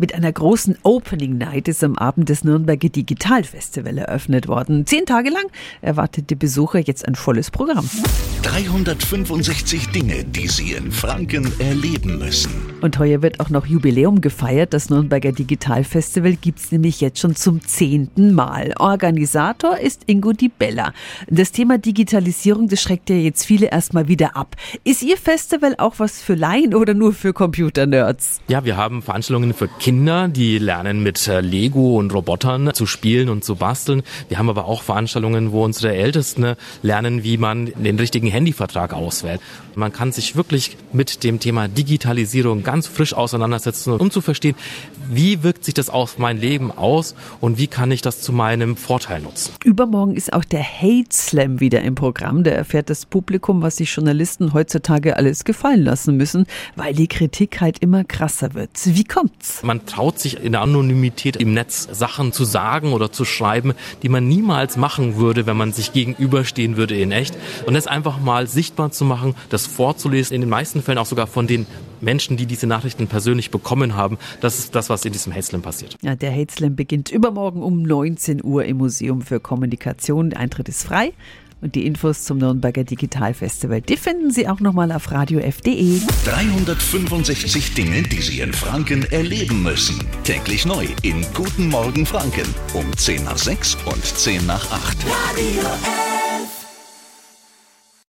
Mit einer großen Opening Night ist am Abend das Nürnberger Digital Festival eröffnet worden. Zehn Tage lang erwartet die Besucher jetzt ein volles Programm. 365 Dinge, die Sie in Franken erleben müssen. Und heuer wird auch noch Jubiläum gefeiert. Das Nürnberger Digital Festival gibt's nämlich jetzt schon zum zehnten Mal. Organisator ist Ingo Di Bella. Das Thema Digitalisierung, das schreckt ja jetzt viele erstmal wieder ab. Ist Ihr Festival auch was für Laien oder nur für Computernerds? Ja, wir haben Veranstaltungen für Kinder, die lernen mit äh, Lego und Robotern zu spielen und zu basteln. Wir haben aber auch Veranstaltungen, wo unsere Ältesten lernen, wie man den richtigen Handyvertrag auswählt. Man kann sich wirklich mit dem Thema Digitalisierung ganz frisch auseinandersetzen, um zu verstehen, wie wirkt sich das auf mein Leben aus und wie kann ich das zu meinem Vorteil nutzen. Übermorgen ist auch der Hate Slam wieder im Programm. Da erfährt das Publikum, was sich Journalisten heutzutage alles gefallen lassen müssen, weil die Kritik halt immer krasser wird. Wie kommt's? Man traut sich in der Anonymität im Netz Sachen zu sagen oder zu schreiben, die man niemals machen würde, wenn man sich gegenüberstehen würde in echt. Und das einfach mal sichtbar zu machen, das vorzulesen, in den meisten Fällen auch sogar von den Menschen, die diese Nachrichten persönlich bekommen haben. Das ist das, was in diesem Hate Slam passiert. Ja, der Hate Slam beginnt übermorgen um 19 Uhr im Museum für Kommunikation. Der Eintritt ist frei. Und die Infos zum Nürnberger Digital Festival, die finden Sie auch nochmal auf radiof.de. 365 Dinge, die Sie in Franken erleben müssen. Täglich neu in Guten Morgen Franken um 10 nach 6 und 10 nach 8. Radio F.